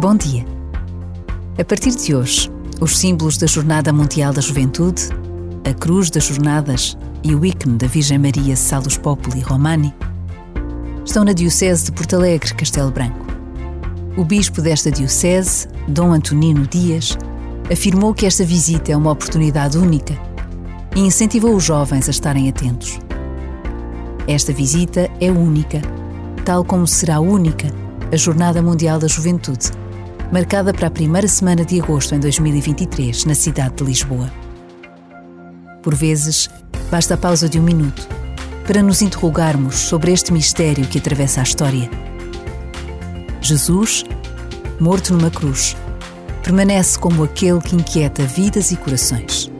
Bom dia. A partir de hoje, os símbolos da Jornada Mundial da Juventude, a Cruz das Jornadas e o ícone da Virgem Maria Salus Populi Romani estão na Diocese de Porto Alegre, Castelo Branco. O bispo desta diocese, Dom Antonino Dias, afirmou que esta visita é uma oportunidade única e incentivou os jovens a estarem atentos. Esta visita é única, tal como será única a Jornada Mundial da Juventude, marcada para a primeira semana de agosto em 2023, na cidade de Lisboa. Por vezes, basta a pausa de um minuto para nos interrogarmos sobre este mistério que atravessa a história. Jesus, morto numa cruz, permanece como aquele que inquieta vidas e corações.